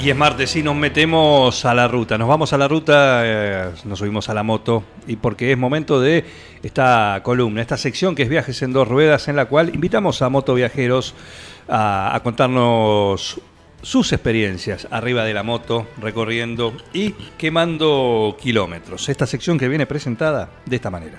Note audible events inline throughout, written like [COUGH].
Y es martes y nos metemos a la ruta. Nos vamos a la ruta, eh, nos subimos a la moto y porque es momento de esta columna, esta sección que es Viajes en dos ruedas, en la cual invitamos a motoviajeros a, a contarnos sus experiencias arriba de la moto, recorriendo y quemando kilómetros. Esta sección que viene presentada de esta manera.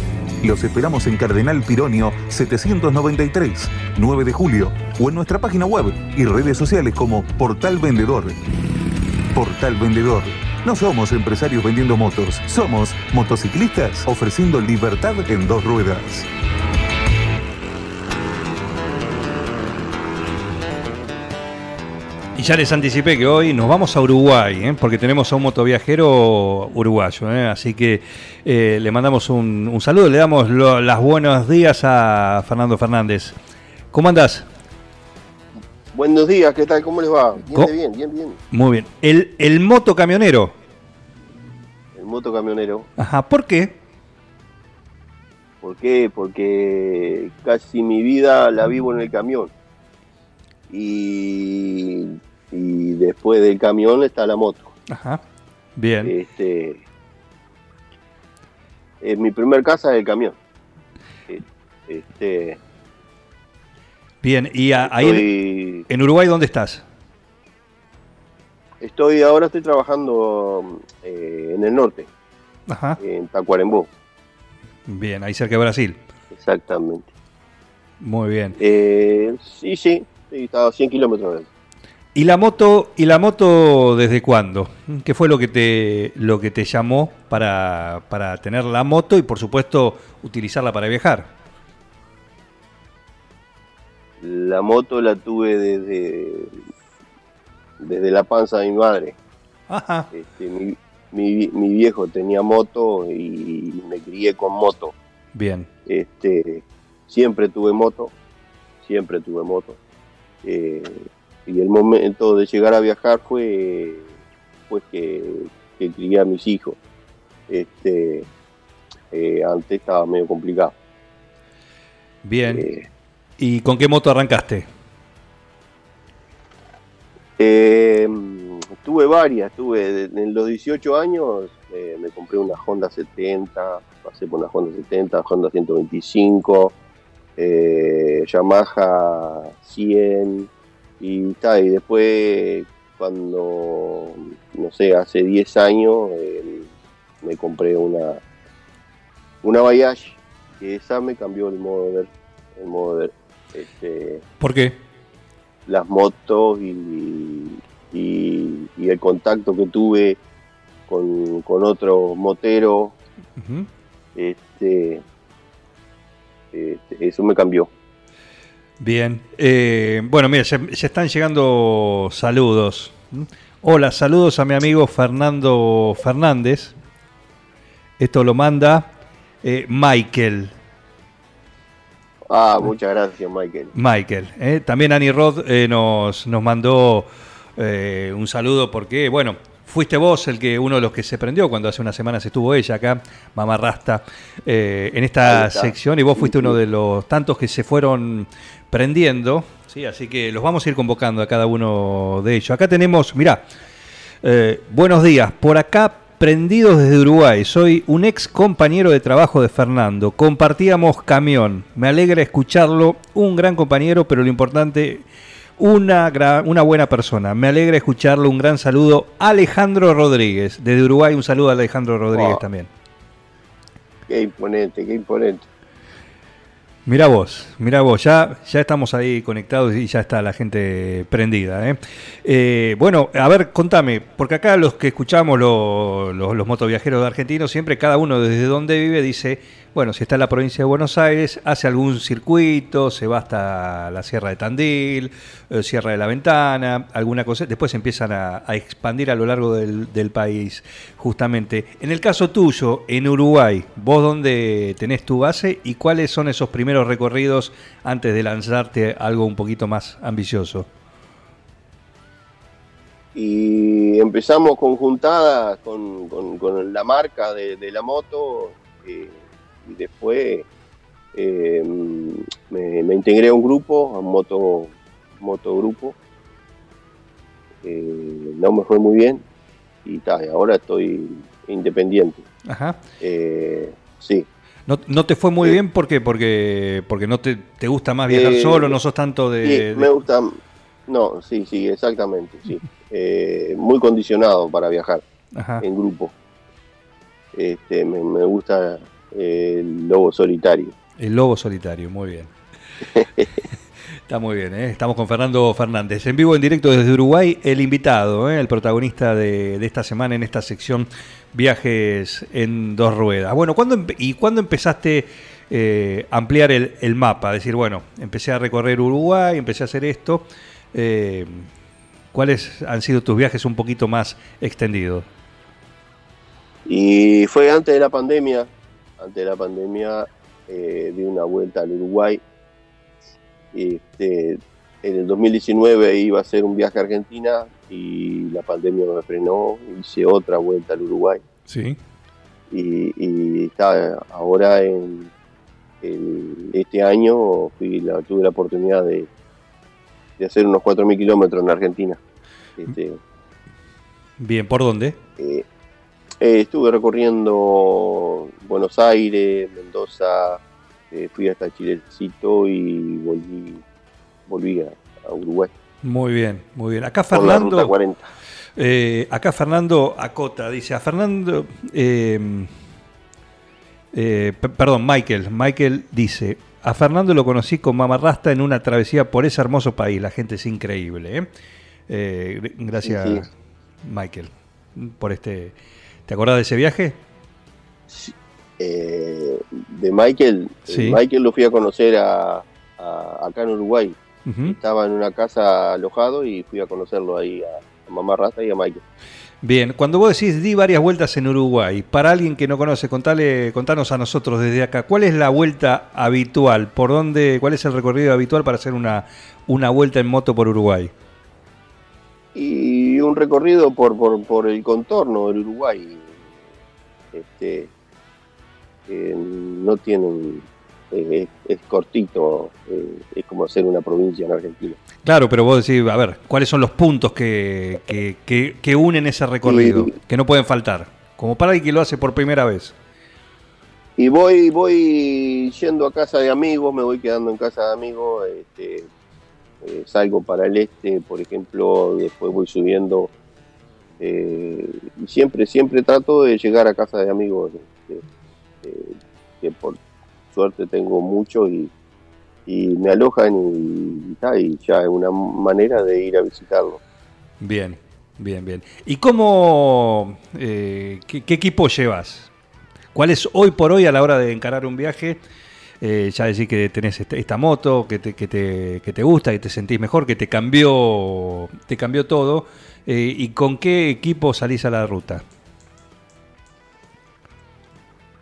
Los esperamos en Cardenal Pironio 793, 9 de julio, o en nuestra página web y redes sociales como Portal Vendedor. Portal Vendedor. No somos empresarios vendiendo motos, somos motociclistas ofreciendo libertad en dos ruedas. Y ya les anticipé que hoy nos vamos a Uruguay, ¿eh? porque tenemos a un motoviajero uruguayo. ¿eh? Así que eh, le mandamos un, un saludo, le damos lo- las buenos días a Fernando Fernández. ¿Cómo andás? Buenos días, ¿qué tal? ¿Cómo les va? Bien, bien, bien, bien. Muy bien. El, el motocamionero. El motocamionero. Ajá, ¿por qué? ¿Por qué? Porque casi mi vida la vivo en el camión. Y, y después del camión está la moto. Ajá. Bien. Este, en mi primer casa es el camión. Eh, Este, Bien. ¿Y a- ahí en, Uruguay dónde estás? estoy ahora estoy trabajando eh, en el norte, Ajá. en Tacuarembó, Bien, ahí cerca de Brasil. exactamente. Muy bien. Eh, sí, sí, sí, estaba a 100 kilómetros de ¿Y la moto, y la moto desde cuándo? ¿Qué fue lo que te, lo que te llamó para, para tener la moto y por supuesto utilizarla para viajar? La moto la tuve desde, desde la panza de mi madre. Ajá. Este, mi, mi- mi viejo tenía moto y me crié con moto. Bien. Este, siempre tuve moto, siempre tuve moto. Eh, y el momento de llegar a viajar fue pues que, que crié a mis hijos. Este, eh, antes estaba medio complicado. Bien. Eh, ¿Y con qué moto arrancaste? Eh, tuve varias, tuve en los 18 años eh, me compré una Honda 70, pasé por una Honda 70, Honda 125, eh, Yamaha 100 y después cuando, no sé, hace 10 años eh, me compré una una Bayash, que esa me cambió el modo de ver, el modo de ver. Este, ¿Por qué? las motos y, y- y el contacto que tuve con, con otro motero, este, este, eso me cambió. Bien. Eh, bueno, mira, ya están llegando saludos. Hola, saludos a mi amigo Fernando Fernández. Esto lo manda eh, Michael. Ah, muchas gracias, Michael. Michael. ¿eh? También Annie Rod eh, nos, nos mandó eh, un saludo porque, bueno, fuiste vos el que uno de los que se prendió cuando hace unas semanas estuvo ella acá, Mamá Rasta, eh, en esta sección y vos fuiste uno de los tantos que se fueron prendiendo. Sí, así que los vamos a ir convocando a cada uno de ellos. Acá tenemos, mirá, eh, buenos días, por acá prendidos desde Uruguay. Soy un ex compañero de trabajo de Fernando. Compartíamos camión. Me alegra escucharlo. Un gran compañero, pero lo importante, una, una buena persona. Me alegra escucharlo. Un gran saludo. Alejandro Rodríguez. Desde Uruguay, un saludo a Alejandro Rodríguez Wow. también. Qué imponente, qué imponente. Mira vos, mira vos, ya, ya estamos ahí conectados y ya está la gente prendida. ¿eh? Eh, bueno, a ver, contame, porque acá los que escuchamos los, los, los motoviajeros de argentinos, siempre cada uno desde donde vive dice, bueno, si está en la provincia de Buenos Aires, hace algún circuito, se va hasta la Sierra de Tandil, eh, Sierra de la Ventana, alguna cosa, después empiezan a, expandir a lo largo del, país, justamente. En el caso tuyo, en Uruguay, ¿vos dónde tenés tu base y cuáles son esos primeros recorridos antes de lanzarte algo un poquito más ambicioso? Y empezamos conjuntadas con, con, con la marca de, de la moto. Eh, y después eh, me, me, integré a un grupo, a un moto, motogrupo. Eh, no me fue muy bien y ta, ahora estoy independiente. Ajá. Eh, sí. ¿No, ¿No, te fue muy bien porque porque porque no te, te gusta más viajar solo, no sos tanto de, Sí, de- me gusta. No, sí, sí, exactamente, sí. [LAUGHS] Muy condicionado para viajar Ajá. en grupo. Este, me, me gusta el lobo solitario. El lobo solitario, muy bien. [LAUGHS] Está muy bien, ¿eh? estamos con Fernando Fernández. En vivo, en directo desde Uruguay, el invitado, ¿eh? el protagonista de, de esta semana en esta sección Viajes en dos ruedas. Bueno, ¿cuándo ¿y cuándo empezaste eh, a ampliar el, el mapa? Decir, bueno, empecé a recorrer Uruguay, empecé a hacer esto. Eh, ¿Cuáles han sido tus viajes un poquito más extendidos? Y fue antes de la pandemia, antes de la pandemia eh, di una vuelta al Uruguay. Este, en el 2019 iba a hacer un viaje a Argentina y la pandemia me frenó, hice otra vuelta al Uruguay. Sí. Y, y está ahora en, en este año fui la, tuve la oportunidad de, de hacer unos 4.000 kilómetros en Argentina. Este, Bien, ¿por dónde? eh, eh, estuve recorriendo Buenos Aires, Mendoza, eh, fui hasta Chilecito y volví, volví a, a Uruguay. Muy bien, muy bien. Acá Por la ruta Fernando, 40. eh, acá Fernando Acota dice, a Fernando, p- perdón, Michael, Michael dice, a Fernando lo conocí con Mamarrasta en una travesía por ese hermoso país, la gente es increíble. gr- gracias, Sí, sí. Michael, por este... ¿Te acordás de ese viaje? Eh, de Michael, eh, Sí. Michael lo fui a conocer a, a- acá en Uruguay. Estaba en una casa alojado y fui a conocerlo ahí a, a Mamá Rasta y a Michael. Bien, cuando vos decís di varias vueltas en Uruguay, para alguien que no conoce, contale, contanos a nosotros desde acá, ¿cuál es la vuelta habitual? ¿Por dónde, cuál es el recorrido habitual para hacer una, una vuelta en moto por Uruguay? y un recorrido por, por, por el contorno del Uruguay. Este, eh, no tienen, eh, es, es cortito, eh, es como hacer una provincia en Argentina. Claro, pero vos decís, a ver, ¿cuáles son los puntos que, que, que- que unen ese recorrido? Y- Que no pueden faltar. Como para alguien que lo hace por primera vez. Y voy, voy yendo a casa de amigos, me voy quedando en casa de amigos, este, eh, salgo para el este, por ejemplo, después voy subiendo. Eh, y siempre, siempre trato de llegar a casa de amigos, este, eh, que por suerte tengo mucho y, me alojan y, ya es una manera de ir a visitarlos. Bien, bien, bien. ¿Y cómo, eh, qué, equipo llevas? ¿Cuál es hoy por hoy a la hora de encarar un viaje? Ya decís que tenés este- esta moto, que te, que, te, que te gusta, que te sentís mejor, que te cambió, te cambió todo. Eh, ¿Y con qué equipo salís a la ruta?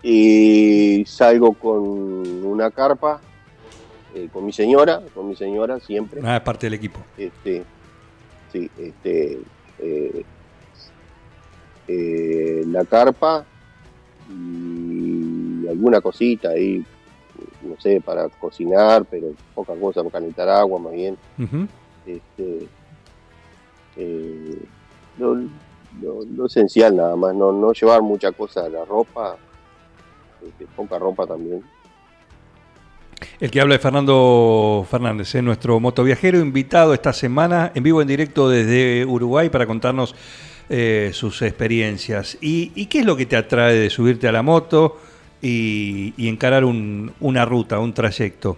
Y salgo con una carpa, eh, con mi señora, con mi señora siempre. Ah, es parte del equipo. este sí este eh, eh, la carpa y alguna cosita ahí no sé para cocinar pero poca cosa para calentar agua más bien Ujú. este eh, lo, lo- lo esencial nada más no, no llevar mucha cosa la ropa este, poca ropa también El que habla es Fernando Fernández, ¿eh? nuestro motoviajero invitado esta semana en vivo en directo desde Uruguay para contarnos eh, sus experiencias. ¿Y, y qué es lo que te atrae de subirte a la moto y, y encarar un- una ruta, un trayecto?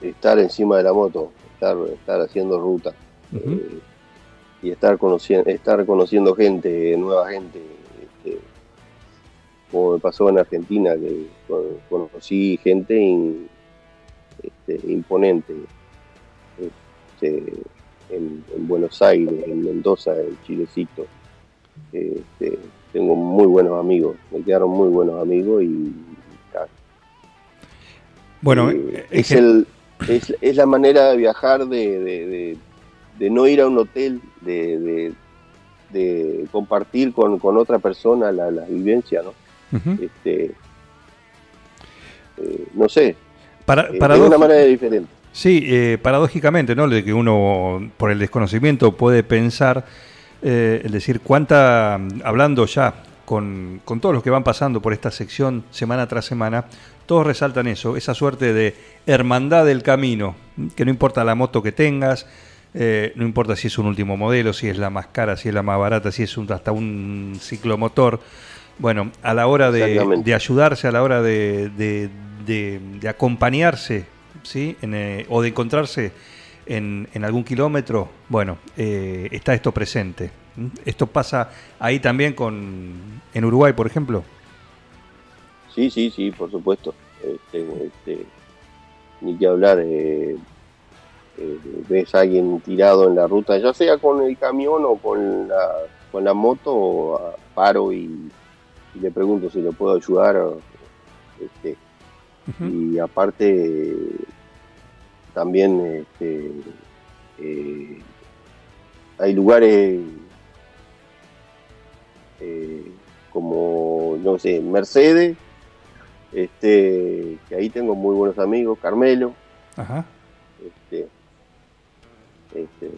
estar encima de la moto, estar, estar haciendo ruta Eh, y estar conociendo, estar conociendo gente, nueva gente, este, como me pasó en Argentina, que con- conocí gente in- este, imponente este, en, en Buenos Aires, en Mendoza, en Chilecito. Este, tengo muy buenos amigos, me quedaron muy buenos amigos y Bueno, eh, eh, es, gen- el, es, es la manera de viajar, de, de- de- de no ir a un hotel, de, de- de compartir con, con otra persona la, la vivencia, ¿no? Este, eh, no sé, Para, eh, para de una manera diferente. Sí, eh, paradójicamente, ¿no? De que uno, por el desconocimiento, puede pensar, eh, es decir, cuánta, hablando ya con, con todos los que van pasando por esta sección semana tras semana, todos resaltan eso, esa suerte de hermandad del camino, que no importa la moto que tengas, eh, no importa si es un último modelo, si es la más cara, si es la más barata, si es un, hasta un ciclomotor. Bueno, a la hora de, ayudarse, a la hora de, de- de- de acompañarse, ¿sí? En, eh, o de encontrarse en, en algún kilómetro, bueno, eh, está esto presente. Esto pasa ahí también con en Uruguay, por ejemplo. Sí, sí, sí, por supuesto. Este, este, ni que hablar, eh, eh, ves a alguien tirado en la ruta, ya sea con el camión o con la, con la moto, paro y, y le pregunto si le puedo ayudar. Este, y aparte, también este, eh, hay lugares eh, como, no sé, Mercedes, este, que ahí tengo muy buenos amigos, Carmelo, Ajá. este, este,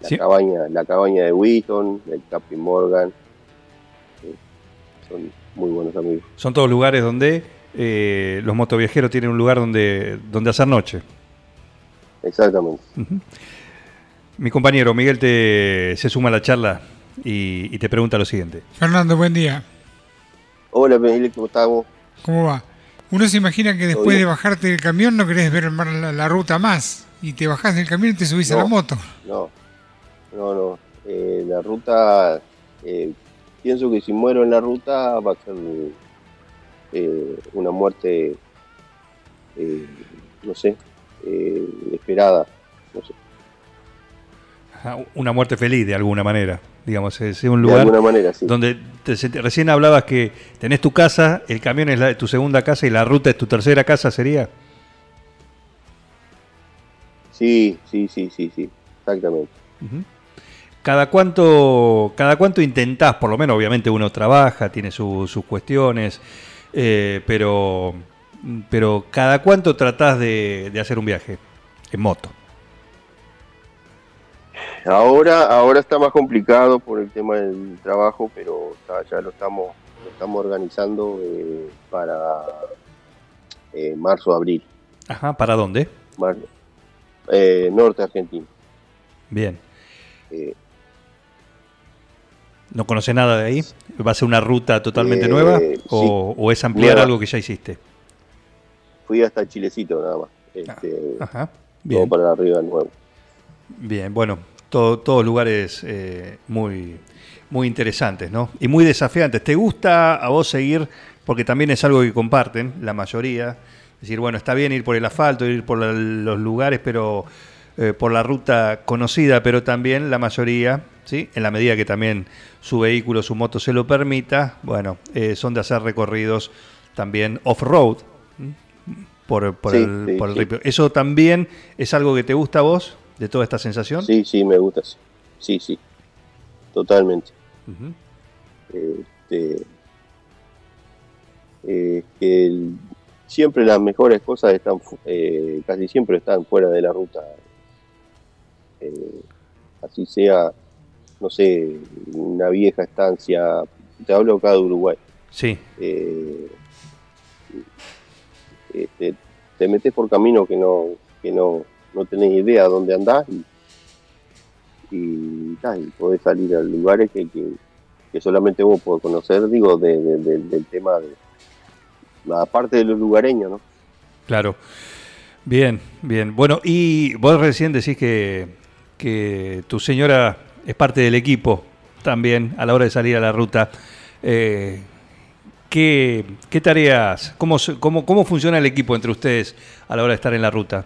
la Sí. cabaña, la cabaña de Winston, el Capi Morgan, eh, son muy buenos amigos. Son todos lugares donde eh, los motoviajeros tienen un lugar donde, donde hacer noche. Exactamente. Mi compañero Miguel te, se suma a la charla y, y te pregunta lo siguiente. Fernando, buen día. Hola, Miguel, ¿cómo estamos? ¿Cómo va? Uno se imagina que después de bajarte del camión no querés ver la ruta más y te bajás del camión y te subís a la moto. No, no, no. Eh, la ruta, eh, pienso que si muero en la ruta va a ser eh, una muerte, eh, no sé, eh, esperada. No sé, Ajá, Una muerte feliz de alguna manera. Digamos, es un de lugar alguna manera, sí. donde te- recién hablabas que tenés tu casa, el camión es la- tu segunda casa y la ruta es tu tercera casa, ¿sería? Sí, sí, sí, sí, sí, exactamente. ¿Cada cuánto, ¿Cada cuánto intentás? Por lo menos, obviamente, uno trabaja, tiene su- sus cuestiones, eh, pero, pero ¿cada cuánto tratás de, de hacer un viaje en moto? Ahora, ahora está más complicado por el tema del trabajo, pero está- ya lo estamos, lo estamos organizando eh, para eh, marzo, abril, Ajá, ¿para dónde? mar- eh, norte argentino. Bien. Eh, ¿No conoce nada de ahí? ¿Va a ser una ruta totalmente Eh, nueva? sí. O, es ampliar Nueva. algo que ya hiciste? fui hasta Chilecito nada más. Este, Ajá. todo Bien. para arriba nuevo. Bien, bueno, todo- todos lugares eh, muy, muy interesantes, ¿no? Y muy desafiantes. ¿Te gusta a vos seguir? Porque también es algo que comparten la mayoría. Decir, bueno, está bien ir por el asfalto, ir por la- los lugares, pero eh, por la ruta conocida, pero también la mayoría, ¿sí? En la medida que también su vehículo, su moto se lo permita, bueno, eh, son de hacer recorridos también off-road. ¿m? Por, por Sí, el, sí, por el sí. ripio. ¿Eso también es algo que te gusta a vos, de toda esta sensación? Sí, sí, me gusta. sí. Sí, sí. Totalmente. Este, eh, el- siempre las mejores cosas están, eh, casi siempre están fuera de la ruta. Eh, así sea, no sé, una vieja estancia, te hablo acá de Uruguay. Sí, eh, eh, te, te metes por camino que no que no, no tenés idea dónde andás y, y, y podés salir a lugares que, que, que solamente vos podés conocer, digo, de- de- de- del tema de la parte de los lugareños, ¿no? Claro. Bien, bien. Bueno, y vos recién decís que, que tu señora es parte del equipo también a la hora de salir a la ruta. Eh, ¿qué, qué tareas, cómo, cómo, cómo funciona el equipo entre ustedes a la hora de estar en la ruta?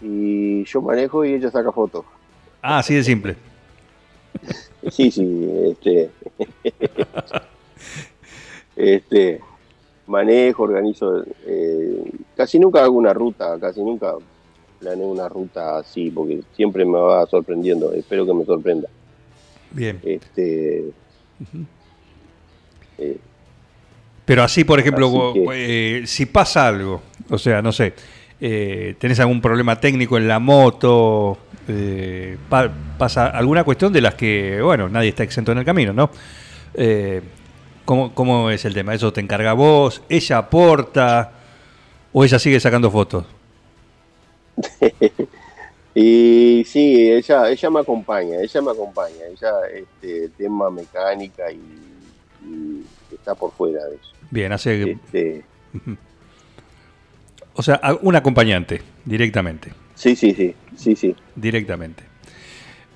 Y yo manejo y ella saca fotos. Ah, así de simple. [LAUGHS] Sí, sí, este, [LAUGHS] este, manejo, organizo, eh, casi nunca hago una ruta, casi nunca planeo una ruta así, porque siempre me va sorprendiendo, espero que me sorprenda. Bien. Este, eh, Pero así, por ejemplo, Así vos, que- eh, si pasa algo, o sea, no sé, tenés algún problema técnico en la moto, pa- pasa alguna cuestión de las que, bueno, nadie está exento en el camino, ¿no? ¿Cómo, cómo es el tema? ¿Eso te encarga vos? ¿Ella aporta? ¿O ella sigue sacando fotos? [LAUGHS] y sí, ella, ella me acompaña, ella me acompaña, ella, este, tema mecánica y, y está por fuera de eso. Bien, hace. Este, O sea, un acompañante, directamente. sí, sí, sí, sí, sí. Directamente.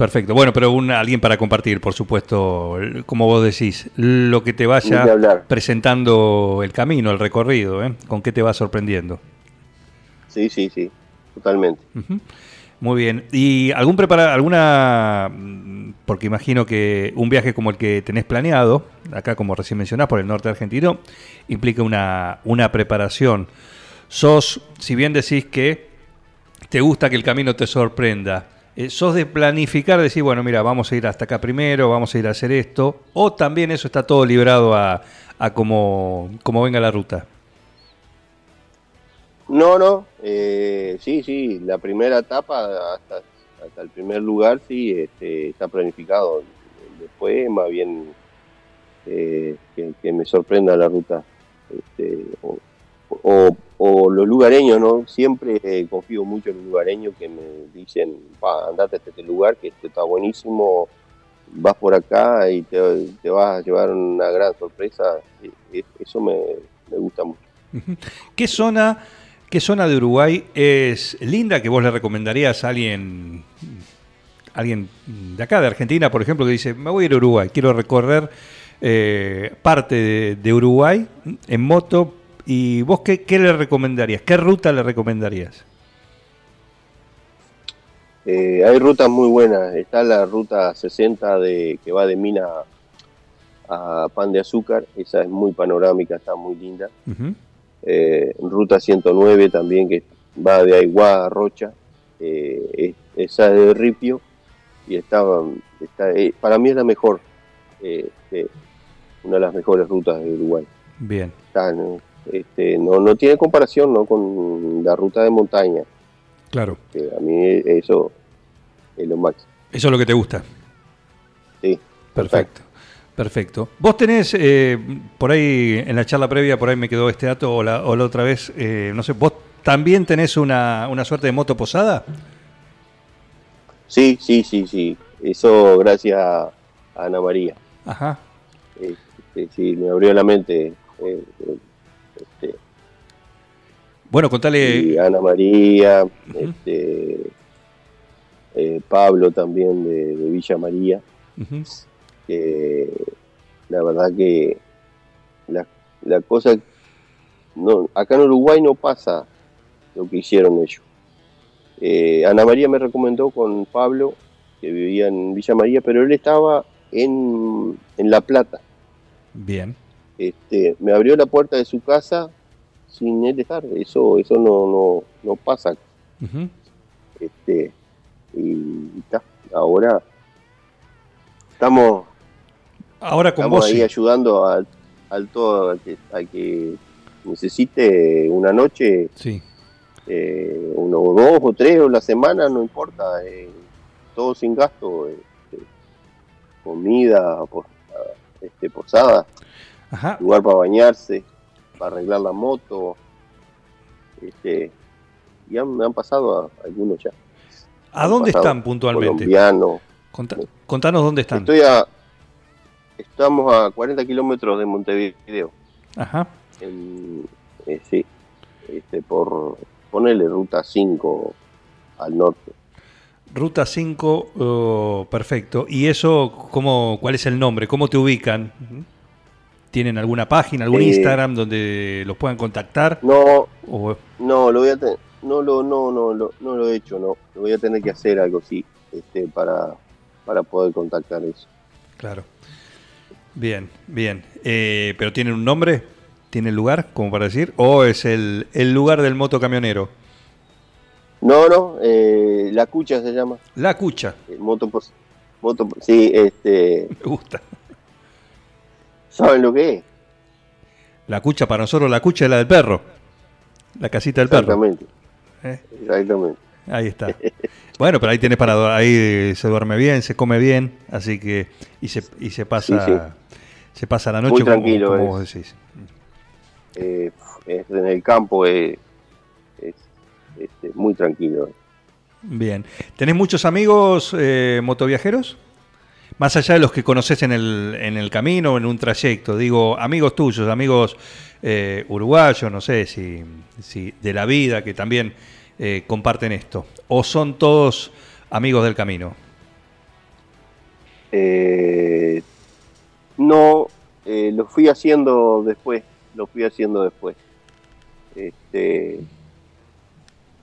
Perfecto. Bueno, pero un, alguien para compartir, por supuesto, como vos decís, lo que te vaya presentando el camino, el recorrido, ¿eh? con qué te va sorprendiendo. Sí, sí, sí, totalmente. Muy bien. ¿Y algún prepara alguna, mm, porque imagino que un viaje como el que tenés planeado, acá como recién mencionás, por el norte argentino, implica una, una preparación. Sos, si bien decís que te gusta que el camino te sorprenda, eh, sos de planificar, decir, bueno, mira, vamos a ir hasta acá primero, vamos a ir a hacer esto, o también eso está todo librado a, a como, venga la ruta. No, no, eh, sí, sí, la primera etapa hasta, el primer lugar sí este, está planificado. Después más bien eh, que, me sorprenda la ruta. Este, o- o los lugareños, ¿no? Siempre eh, confío mucho en los lugareños que me dicen, pa, andate a este lugar, que esto está buenísimo, vas por acá y te, te vas a llevar una gran sorpresa. Eh, eh, Eso me, me gusta mucho. ¿Qué zona, ¿Qué zona de Uruguay es linda que vos le recomendarías a alguien, alguien de acá, de Argentina, por ejemplo, que dice, me voy a ir a Uruguay, quiero recorrer eh, parte de Uruguay en moto, y vos qué, qué le recomendarías? ¿Qué ruta le recomendarías? Eh, hay rutas muy buenas. Está la ruta 60 de, que va de Mina a Pan de Azúcar. Esa es muy panorámica, está muy linda. Eh, ruta 109 también que va de Aiguá a Rocha. Eh, es- esa es de Ripio. Y está, está para mí es la mejor. una de las mejores rutas de Uruguay. Bien, Está, ¿no? Este, no, no tiene comparación ¿no? con la ruta de montaña. claro. a mí eso es lo máximo. Eso es lo que te gusta. Sí, Perfecto. Perfecto. Vos tenés, eh, por ahí, en la charla previa, por ahí me quedó este dato, o la, o la otra vez, eh, no sé, ¿vos también tenés una, una suerte de moto posada? Sí, sí, sí, sí. Eso gracias a Ana María. Ajá. Este, sí, me abrió la mente. Este, Bueno, contale. y Ana María, este, eh, Pablo también de, de Villa María, que la verdad que la, la cosa, no, acá en Uruguay no pasa lo que hicieron ellos. Eh, Ana María me recomendó con Pablo, que vivía en Villa María, pero él estaba en, en La Plata. Bien. Este, me abrió la puerta de su casa sin él estar. Eso, eso no, no, no pasa. Este, y está. Ahora estamos, Ahora con estamos vos. ahí sí. ayudando al, al todo al que, al que necesite una noche, Sí. eh, uno o dos o tres o la semana, no importa. eh, todo sin gasto. este, comida, pos- este, posada. Ajá. lugar para bañarse, para arreglar la moto. Este, y han, me han pasado a, algunos ya. ¿A dónde están puntualmente? Colombiano. Conta- contanos dónde están. Estoy a, estamos a 40 kilómetros de Montevideo. Ajá. En, eh, sí, este, por ponerle ruta 5 al norte. Ruta 5, oh, perfecto. ¿Y eso, cómo, cuál es el nombre? ¿Cómo te ubican? ¿Tienen alguna página, algún Eh, Instagram donde los puedan contactar? No, O- no, lo voy a tener, no lo, no, no, lo- no lo he hecho, no. Lo voy a tener que hacer algo así, este, para, para poder contactar eso. claro. Bien, bien. Eh, ¿Pero tienen un nombre? ¿Tiene lugar, como para decir? ¿O es el, el lugar del motocamionero? No, no, eh, la cucha se llama. La Cucha. eh, Moto, moto, sí, este, [LAUGHS] Me gusta. ¿Saben lo que es? La Cucha, para nosotros, la Cucha es la del perro. La casita del perro. Exactamente, ¿eh? exactamente. Ahí está. [LAUGHS] Bueno, pero ahí tienes para ahí se duerme bien, se come bien, así que y se y se pasa Sí, sí. se pasa la noche Muy como- tranquilo como, es. vos decís. Eh, es- en el campo es, es, este, muy tranquilo. Bien. ¿Tenés muchos amigos eh, motoviajeros? Más allá de los que conoces en el, en el camino en un trayecto, digo, amigos tuyos, amigos eh, uruguayos, no sé si, si de la vida que también eh, comparten esto, o son todos amigos del camino. Eh, no, lo fui haciendo después, lo fui haciendo después. Este,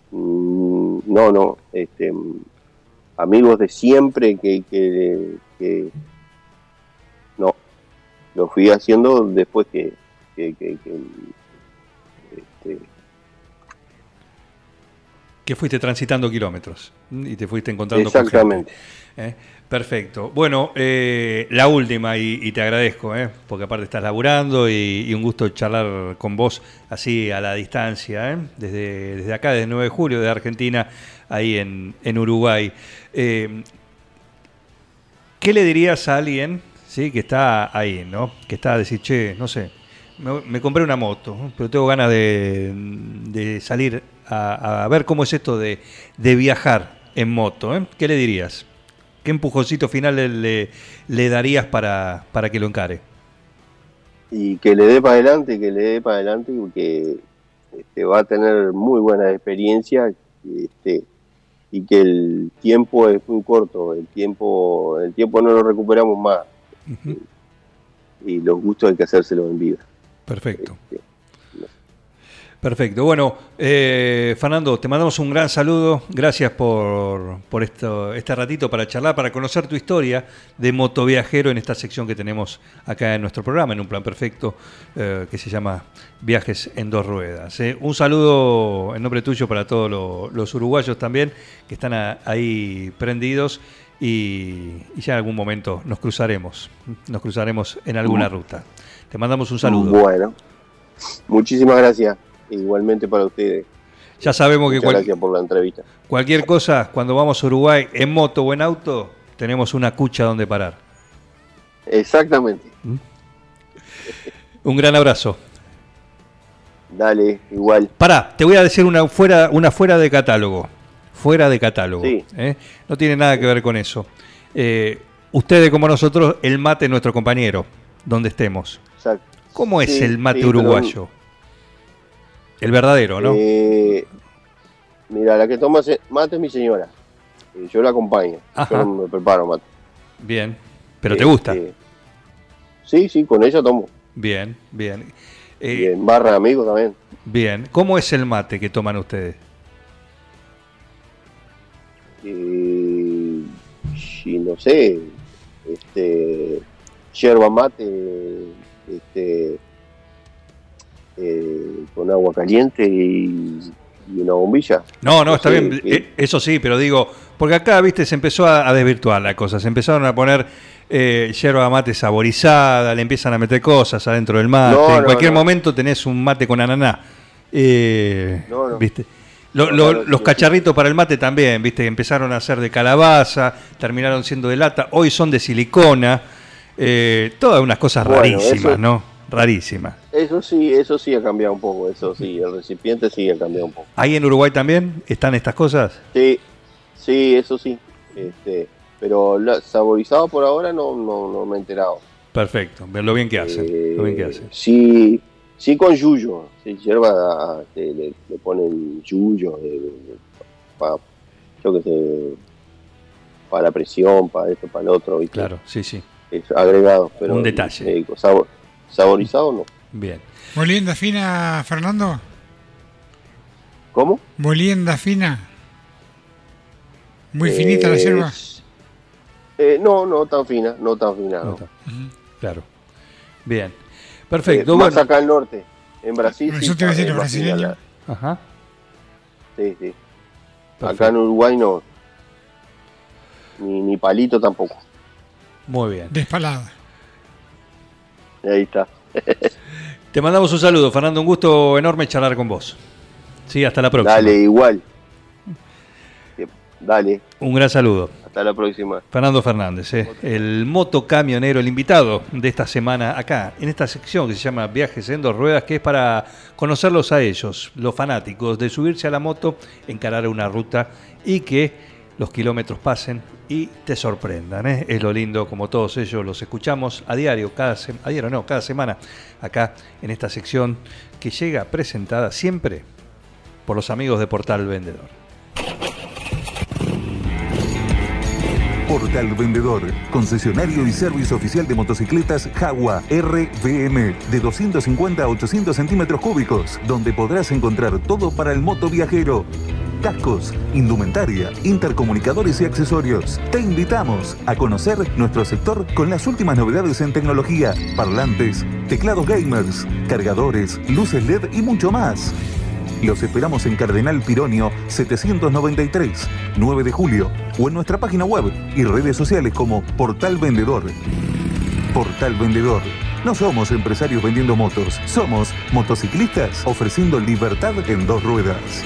mm, no, no, este, mm, amigos de siempre que, que, que- no, lo fui haciendo después que, que, que- que, este, Que fuiste transitando kilómetros y te fuiste encontrando con exactamente. gente, ¿eh? Perfecto. Bueno, eh, la última, y, y te agradezco, ¿eh? porque aparte estás laburando y, y un gusto charlar con vos así a la distancia, ¿eh? desde, desde acá, desde 9 de julio, de Argentina, ahí en, en Uruguay. ¿Qué le dirías a alguien ¿sí? que está ahí, ¿no? que está a decir, che, no sé, me, compré una moto, pero tengo ganas de, de salir a, ver cómo es esto de, de viajar en moto? ¿eh? ¿Qué le dirías? ¿Qué empujoncito final le, le- darías para, para que lo encare? y que le dé para adelante, que le dé para adelante, porque este, va a tener muy buena experiencia este, y que el tiempo es muy corto, el tiempo, el tiempo no lo recuperamos más y los gustos hay que hacérselos en vida. Perfecto. Este, Perfecto. Bueno, eh, Fernando, te mandamos un gran saludo. Gracias por, por esto, este ratito para charlar, para conocer tu historia de motoviajero en esta sección que tenemos acá en nuestro programa, en un plan perfecto, eh, que se llama Viajes en dos ruedas. eh. Un saludo en nombre tuyo para todos lo- los uruguayos también, que están a- ahí prendidos. Y, y ya en algún momento nos cruzaremos, nos cruzaremos en alguna ruta. Te mandamos un saludo. Bueno, muchísimas gracias, igualmente para ustedes. Ya sabemos que Muchas cual- gracias por la entrevista. Cualquier cosa, cuando vamos a Uruguay en moto o en auto, tenemos una cucha donde parar. Exactamente. Un gran abrazo. Dale, igual. Pará, te voy a decir una fuera, una fuera de catálogo. Fuera de catálogo. Sí. ¿eh? No tiene nada que ver con eso. Eh, ustedes como nosotros, el mate es nuestro compañero, donde estemos. Exact- ¿Cómo es Sí, el mate sí, uruguayo? El verdadero, ¿no? Eh, mira, la que toma mate es mi señora. Eh, Yo la acompaño. Ajá. Yo no me preparo mate. Bien. Pero te gusta. Este, sí, sí, con ella tomo. Bien, bien. Eh, Y en barra de amigos también. bien. ¿Cómo es el mate que toman ustedes? Eh, y no sé, este, yerba mate, este, eh, con agua caliente y, y una bombilla. No, no, está bien, eh, eso sí, pero digo, porque acá, viste, se empezó a, a desvirtuar la cosa, se empezaron a poner eh, yerba mate saborizada, le empiezan a meter cosas adentro del mate, No, en no, cualquier no. momento tenés un mate con ananá, eh, viste. Lo- lo- los cacharritos para el mate también, viste, empezaron a ser de calabaza, terminaron siendo de lata, hoy son de silicona, eh, todas unas cosas Bueno, rarísimas, eso- ¿no? Rarísimas. Eso sí, eso sí ha cambiado un poco, eso sí, el recipiente sí ha cambiado un poco. ¿Ahí en Uruguay también están estas cosas? Sí, sí, eso sí. Este, Pero saborizado por ahora no, no, no me he enterado. Perfecto, lo bien que hacen. Eh, Lo bien que hacen. Sí, sí con yuyo. Sí, hierba este, le, le ponen yuyo. para, yo qué sé, para la presión, para esto, para lo otro. ¿viste? Claro, sí, sí. Es agregado. Pero, Un detalle. eh, sabor- saborizado no. Bien. ¿Molienda fina, Fernando? ¿Cómo? ¿Molienda fina? Muy finita la hierba. eh, no, no tan fina, no tan fina. no. Claro. Bien. Perfecto. Eh, más bueno. acá al norte, en Brasil. Yo te iba a decir, la- Ajá. Sí, sí. Perfecto. Acá en Uruguay no. Ni, ni palito tampoco. Muy bien. Despalada. Ahí está. [LAUGHS] Te mandamos un saludo, Fernando. Un gusto enorme charlar con vos. Sí, hasta la próxima. Dale, igual. Dale, Un gran saludo. hasta la próxima. Fernando Fernández, eh, el motocamionero, el invitado de esta semana acá, en esta sección que se llama Viajes en dos ruedas, que es para conocerlos a ellos, los fanáticos, de subirse a la moto, encarar una ruta y que los kilómetros pasen y te sorprendan. eh. Es lo lindo, como todos ellos los escuchamos a diario, cada a diario no, cada semana, acá en esta sección que llega presentada siempre por los amigos de Portal Vendedor. Portal Vendedor, concesionario y servicio oficial de motocicletas Jaguar RVM de 250 a 800 centímetros cúbicos, donde podrás encontrar todo para el moto viajero. Cascos, indumentaria, intercomunicadores y accesorios. Te invitamos a conocer nuestro sector con las últimas novedades en tecnología, parlantes, teclados gamers, cargadores, luces LED y mucho más. Los esperamos en Cardenal Pironio 793, 9 de julio, o en nuestra página web y redes sociales como Portal Vendedor. Portal Vendedor. No somos empresarios vendiendo motos, somos motociclistas ofreciendo libertad en dos ruedas.